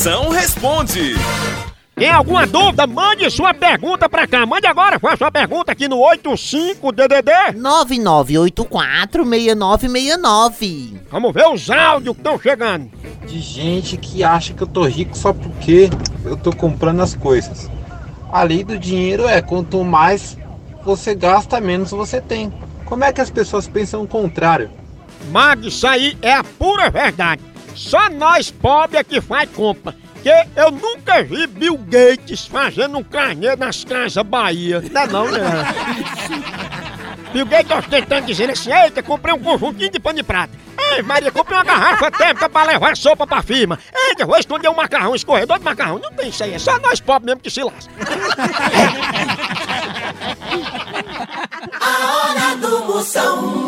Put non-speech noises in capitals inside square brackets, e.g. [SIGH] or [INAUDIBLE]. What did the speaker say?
Moção responde. Tem alguma dúvida? Mande sua pergunta pra cá. Mande agora, faça sua pergunta aqui no 85DDD. 99846969. Vamos ver os áudios que estão chegando. de gente que acha que eu tô rico só porque eu tô comprando as coisas. A lei do dinheiro é quanto mais você gasta, menos você tem. Como é que as pessoas pensam o contrário? Mag, isso aí é a pura verdade. Só nós pobres é que faz compra. Que eu nunca vi Bill Gates fazendo um carnê nas casas Bahia. Não é não, né? [LAUGHS] Bill Gates ostentando dizendo assim, eita, comprei um conjuntinho de pano de prata. Ei, Maria, comprei uma garrafa térmica pra levar sopa pra firma. Eita, vou esconder um macarrão, escorredor de macarrão. Não tem isso aí, é só nós pobres mesmo que se lasca. [LAUGHS] A hora do Moção.